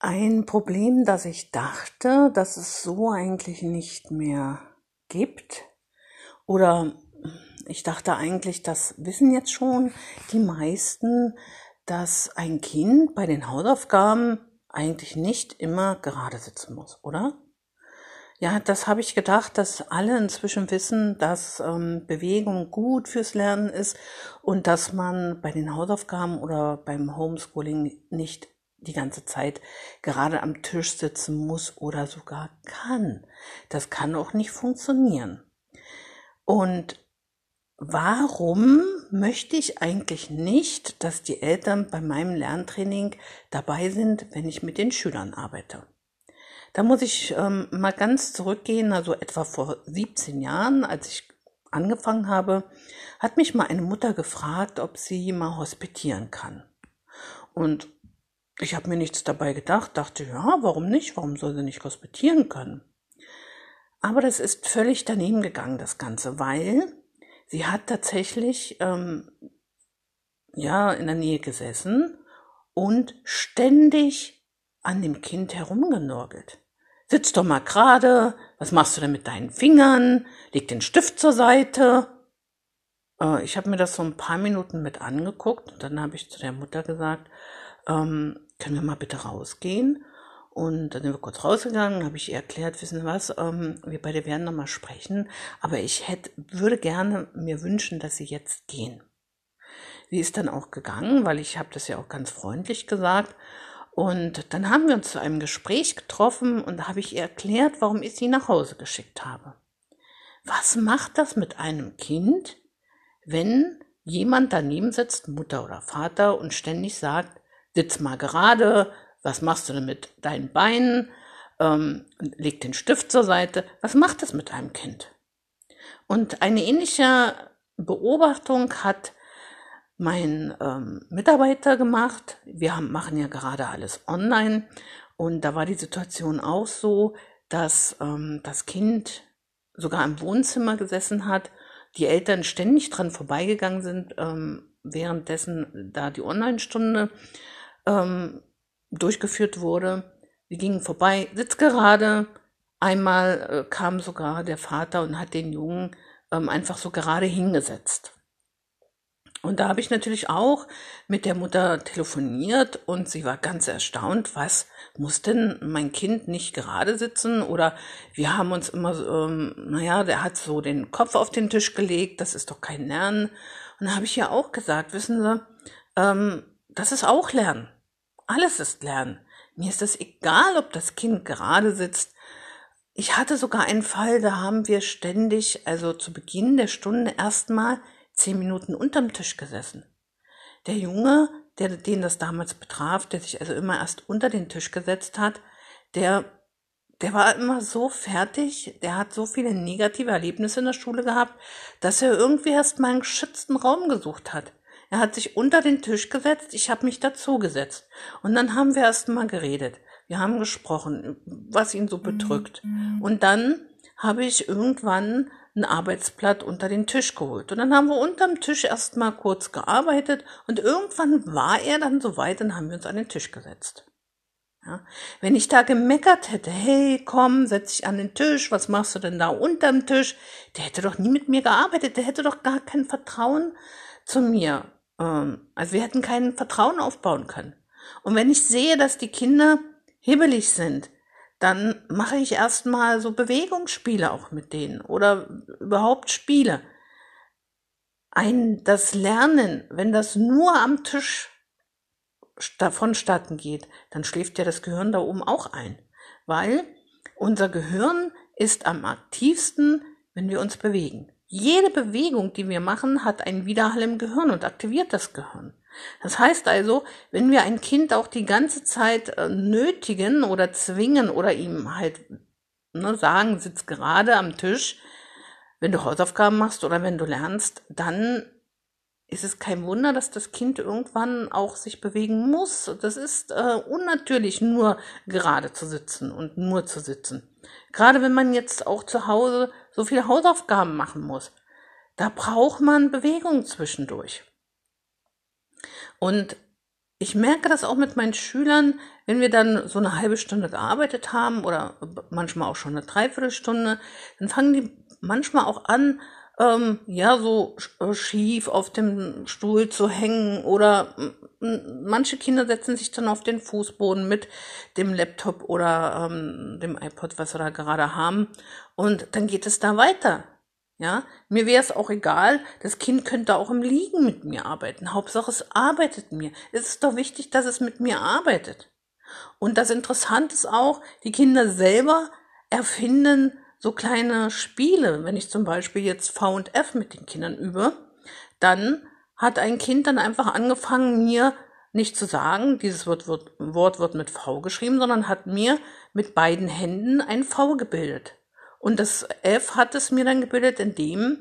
Ein Problem, das ich dachte, dass es so eigentlich nicht mehr gibt. Oder ich dachte eigentlich, das wissen jetzt schon die meisten, dass ein Kind bei den Hausaufgaben eigentlich nicht immer gerade sitzen muss, oder? Ja, das habe ich gedacht, dass alle inzwischen wissen, dass ähm, Bewegung gut fürs Lernen ist und dass man bei den Hausaufgaben oder beim Homeschooling nicht die ganze Zeit gerade am Tisch sitzen muss oder sogar kann. Das kann auch nicht funktionieren. Und warum möchte ich eigentlich nicht, dass die Eltern bei meinem Lerntraining dabei sind, wenn ich mit den Schülern arbeite? Da muss ich ähm, mal ganz zurückgehen, also etwa vor 17 Jahren, als ich angefangen habe, hat mich mal eine Mutter gefragt, ob sie mal hospitieren kann. Und ich habe mir nichts dabei gedacht, dachte, ja, warum nicht? Warum soll sie nicht hospitieren können? Aber das ist völlig daneben gegangen, das Ganze, weil sie hat tatsächlich ähm, ja in der Nähe gesessen und ständig an dem Kind herumgenorgelt. Sitz doch mal gerade, was machst du denn mit deinen Fingern? Leg den Stift zur Seite. Äh, ich habe mir das so ein paar Minuten mit angeguckt und dann habe ich zu der Mutter gesagt, ähm, können wir mal bitte rausgehen? Und dann sind wir kurz rausgegangen, habe ich ihr erklärt, wissen Sie was, ähm, wir beide werden noch mal sprechen, aber ich hätte, würde gerne mir wünschen, dass Sie jetzt gehen. Sie ist dann auch gegangen, weil ich habe das ja auch ganz freundlich gesagt. Und dann haben wir uns zu einem Gespräch getroffen und da habe ich ihr erklärt, warum ich sie nach Hause geschickt habe. Was macht das mit einem Kind, wenn jemand daneben sitzt, Mutter oder Vater, und ständig sagt, sitz mal gerade, was machst du denn mit deinen Beinen, ähm, leg den Stift zur Seite, was macht das mit einem Kind? Und eine ähnliche Beobachtung hat mein ähm, Mitarbeiter gemacht. Wir haben, machen ja gerade alles online und da war die Situation auch so, dass ähm, das Kind sogar im Wohnzimmer gesessen hat, die Eltern ständig dran vorbeigegangen sind, ähm, währenddessen da die Online-Stunde ähm, durchgeführt wurde. Wir gingen vorbei, sitz gerade. Einmal äh, kam sogar der Vater und hat den Jungen ähm, einfach so gerade hingesetzt. Und da habe ich natürlich auch mit der Mutter telefoniert und sie war ganz erstaunt, was muss denn mein Kind nicht gerade sitzen? Oder wir haben uns immer, ähm, naja, der hat so den Kopf auf den Tisch gelegt, das ist doch kein Lernen. Und da habe ich ja auch gesagt, wissen Sie, ähm, das ist auch Lernen. Alles ist Lernen. Mir ist es egal, ob das Kind gerade sitzt. Ich hatte sogar einen Fall, da haben wir ständig, also zu Beginn der Stunde erstmal zehn Minuten unterm Tisch gesessen. Der Junge, der, den das damals betraf, der sich also immer erst unter den Tisch gesetzt hat, der, der war immer so fertig, der hat so viele negative Erlebnisse in der Schule gehabt, dass er irgendwie erst mal einen geschützten Raum gesucht hat. Er hat sich unter den Tisch gesetzt, ich habe mich dazu gesetzt. Und dann haben wir erst mal geredet. Wir haben gesprochen, was ihn so bedrückt. Mhm. Und dann habe ich irgendwann ein Arbeitsblatt unter den Tisch geholt. Und dann haben wir unterm Tisch erst mal kurz gearbeitet und irgendwann war er dann so weit, dann haben wir uns an den Tisch gesetzt. Ja, wenn ich da gemeckert hätte, hey, komm, setz dich an den Tisch, was machst du denn da unterm Tisch? Der hätte doch nie mit mir gearbeitet, der hätte doch gar kein Vertrauen zu mir also wir hätten kein Vertrauen aufbauen können. Und wenn ich sehe, dass die Kinder hibbelig sind, dann mache ich erstmal so Bewegungsspiele auch mit denen oder überhaupt Spiele. Ein, das Lernen, wenn das nur am Tisch davonstatten geht, dann schläft ja das Gehirn da oben auch ein. Weil unser Gehirn ist am aktivsten, wenn wir uns bewegen. Jede Bewegung, die wir machen, hat einen Widerhall im Gehirn und aktiviert das Gehirn. Das heißt also, wenn wir ein Kind auch die ganze Zeit äh, nötigen oder zwingen oder ihm halt ne, sagen, sitz gerade am Tisch, wenn du Hausaufgaben machst oder wenn du lernst, dann ist es kein Wunder, dass das Kind irgendwann auch sich bewegen muss. Das ist äh, unnatürlich, nur gerade zu sitzen und nur zu sitzen. Gerade wenn man jetzt auch zu Hause so viele Hausaufgaben machen muss. Da braucht man Bewegung zwischendurch. Und ich merke das auch mit meinen Schülern, wenn wir dann so eine halbe Stunde gearbeitet haben oder manchmal auch schon eine Dreiviertelstunde, dann fangen die manchmal auch an, ähm, ja, so äh, schief auf dem Stuhl zu hängen oder manche Kinder setzen sich dann auf den Fußboden mit dem Laptop oder ähm, dem iPod, was sie da gerade haben und dann geht es da weiter. Ja, mir wäre es auch egal, das Kind könnte auch im Liegen mit mir arbeiten. Hauptsache es arbeitet mir. Es ist doch wichtig, dass es mit mir arbeitet. Und das Interessante ist auch, die Kinder selber erfinden so kleine Spiele. Wenn ich zum Beispiel jetzt V und F mit den Kindern übe, dann hat ein Kind dann einfach angefangen, mir nicht zu sagen, dieses Wort wird, Wort wird mit V geschrieben, sondern hat mir mit beiden Händen ein V gebildet. Und das F hat es mir dann gebildet, indem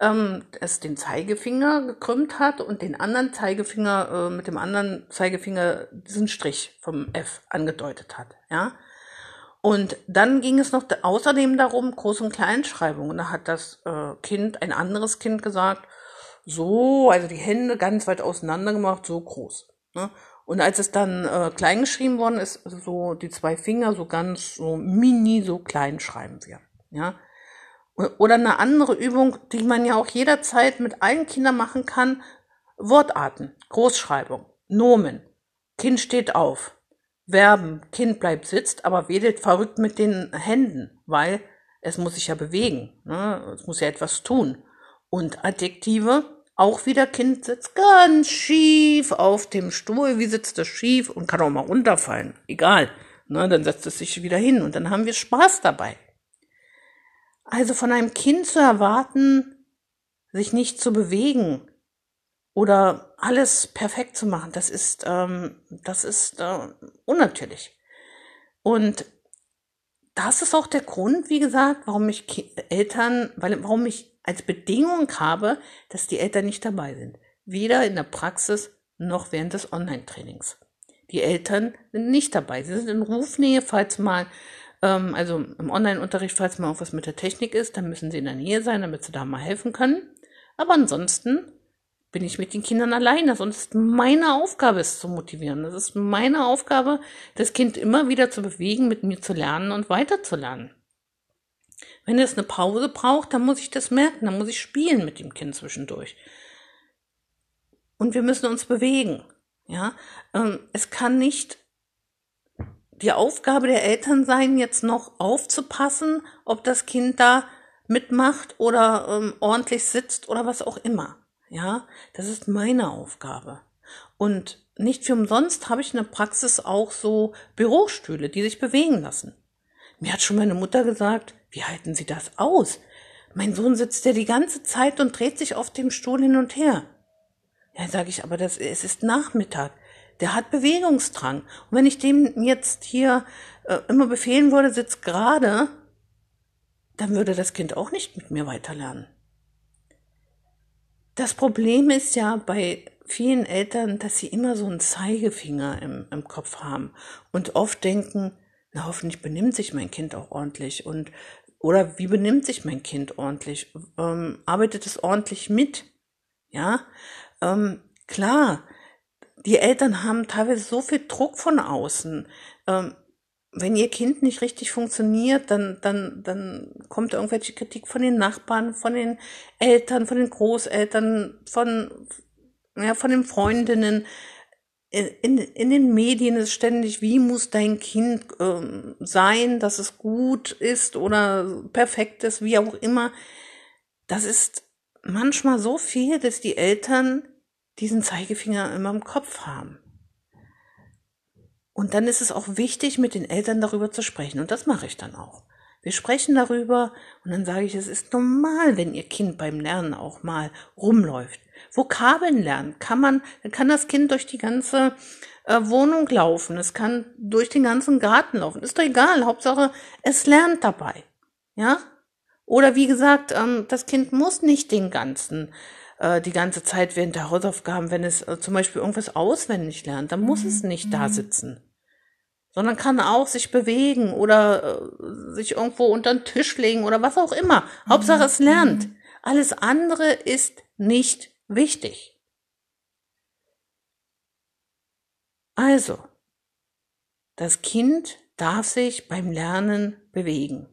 ähm, es den Zeigefinger gekrümmt hat und den anderen Zeigefinger äh, mit dem anderen Zeigefinger diesen Strich vom F angedeutet hat. Ja, und dann ging es noch außerdem darum, Groß- und Kleinschreibung. Und da hat das äh, Kind, ein anderes Kind gesagt, so, also die Hände ganz weit auseinander gemacht, so groß. Ne? Und als es dann äh, klein geschrieben worden ist, also so die zwei Finger so ganz so mini so klein schreiben wir. Ja. Oder eine andere Übung, die man ja auch jederzeit mit allen Kindern machen kann, Wortarten, Großschreibung, Nomen. Kind steht auf. Verben, Kind bleibt sitzt, aber wedelt verrückt mit den Händen, weil es muss sich ja bewegen. Ne? Es muss ja etwas tun. Und Adjektive, auch wieder Kind sitzt ganz schief auf dem Stuhl. Wie sitzt es schief und kann auch mal runterfallen? Egal. Ne? Dann setzt es sich wieder hin und dann haben wir Spaß dabei. Also von einem Kind zu erwarten, sich nicht zu bewegen, oder alles perfekt zu machen, das ist, ähm, das ist äh, unnatürlich. Und das ist auch der Grund, wie gesagt, warum ich Ki Eltern, weil, warum ich als Bedingung habe, dass die Eltern nicht dabei sind. Weder in der Praxis noch während des Online-Trainings. Die Eltern sind nicht dabei. Sie sind in Rufnähe, falls mal, ähm, also im Online-Unterricht, falls mal auch was mit der Technik ist, dann müssen sie in der Nähe sein, damit sie da mal helfen können. Aber ansonsten bin ich mit den Kindern alleine. Sonst meine Aufgabe es zu motivieren. Das ist meine Aufgabe, das Kind immer wieder zu bewegen, mit mir zu lernen und weiterzulernen. Wenn es eine Pause braucht, dann muss ich das merken, dann muss ich spielen mit dem Kind zwischendurch. Und wir müssen uns bewegen. Ja, ähm, es kann nicht die Aufgabe der Eltern sein, jetzt noch aufzupassen, ob das Kind da mitmacht oder ähm, ordentlich sitzt oder was auch immer. Ja, das ist meine Aufgabe. Und nicht für umsonst habe ich in der Praxis auch so Bürostühle, die sich bewegen lassen. Mir hat schon meine Mutter gesagt, wie halten Sie das aus? Mein Sohn sitzt ja die ganze Zeit und dreht sich auf dem Stuhl hin und her. Ja, sage ich, aber das, es ist Nachmittag. Der hat Bewegungsdrang. Und wenn ich dem jetzt hier äh, immer befehlen würde, sitzt gerade, dann würde das Kind auch nicht mit mir weiterlernen. Das Problem ist ja bei vielen Eltern, dass sie immer so einen Zeigefinger im, im Kopf haben und oft denken, na hoffentlich benimmt sich mein Kind auch ordentlich und oder wie benimmt sich mein Kind ordentlich? Ähm, arbeitet es ordentlich mit? Ja, ähm, klar. Die Eltern haben teilweise so viel Druck von außen. Ähm, wenn ihr Kind nicht richtig funktioniert, dann, dann, dann kommt irgendwelche Kritik von den Nachbarn, von den Eltern, von den Großeltern, von, ja, von den Freundinnen. In, in den Medien ist ständig, wie muss dein Kind ähm, sein, dass es gut ist oder perfekt ist, wie auch immer. Das ist manchmal so viel, dass die Eltern diesen Zeigefinger immer im Kopf haben. Und dann ist es auch wichtig, mit den Eltern darüber zu sprechen. Und das mache ich dann auch. Wir sprechen darüber und dann sage ich, es ist normal, wenn ihr Kind beim Lernen auch mal rumläuft. Vokabeln lernen kann man, kann das Kind durch die ganze äh, Wohnung laufen, es kann durch den ganzen Garten laufen, ist doch egal, Hauptsache es lernt dabei, ja? Oder wie gesagt, ähm, das Kind muss nicht den ganzen äh, die ganze Zeit während der Hausaufgaben, wenn es äh, zum Beispiel irgendwas auswendig lernt, dann muss es nicht da mhm. sitzen sondern kann auch sich bewegen oder äh, sich irgendwo unter den Tisch legen oder was auch immer. Hauptsache es lernt. Alles andere ist nicht wichtig. Also, das Kind darf sich beim Lernen bewegen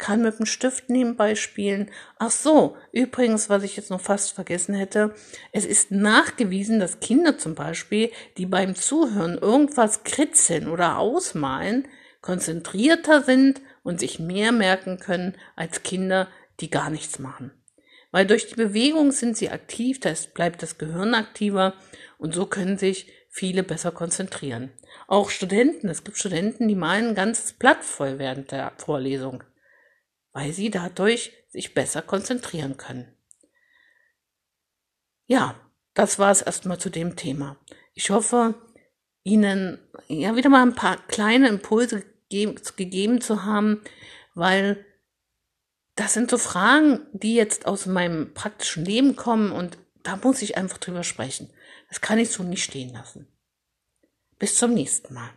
kann mit dem Stift nebenbei spielen. Ach so, übrigens, was ich jetzt noch fast vergessen hätte, es ist nachgewiesen, dass Kinder zum Beispiel, die beim Zuhören irgendwas kritzeln oder ausmalen, konzentrierter sind und sich mehr merken können als Kinder, die gar nichts machen. Weil durch die Bewegung sind sie aktiv, da bleibt das Gehirn aktiver und so können sich viele besser konzentrieren. Auch Studenten, es gibt Studenten, die malen ein ganzes Blatt voll während der Vorlesung weil sie dadurch sich besser konzentrieren können. Ja, das war es erstmal zu dem Thema. Ich hoffe, Ihnen ja wieder mal ein paar kleine Impulse gegeben zu haben, weil das sind so Fragen, die jetzt aus meinem praktischen Leben kommen und da muss ich einfach drüber sprechen. Das kann ich so nicht stehen lassen. Bis zum nächsten Mal.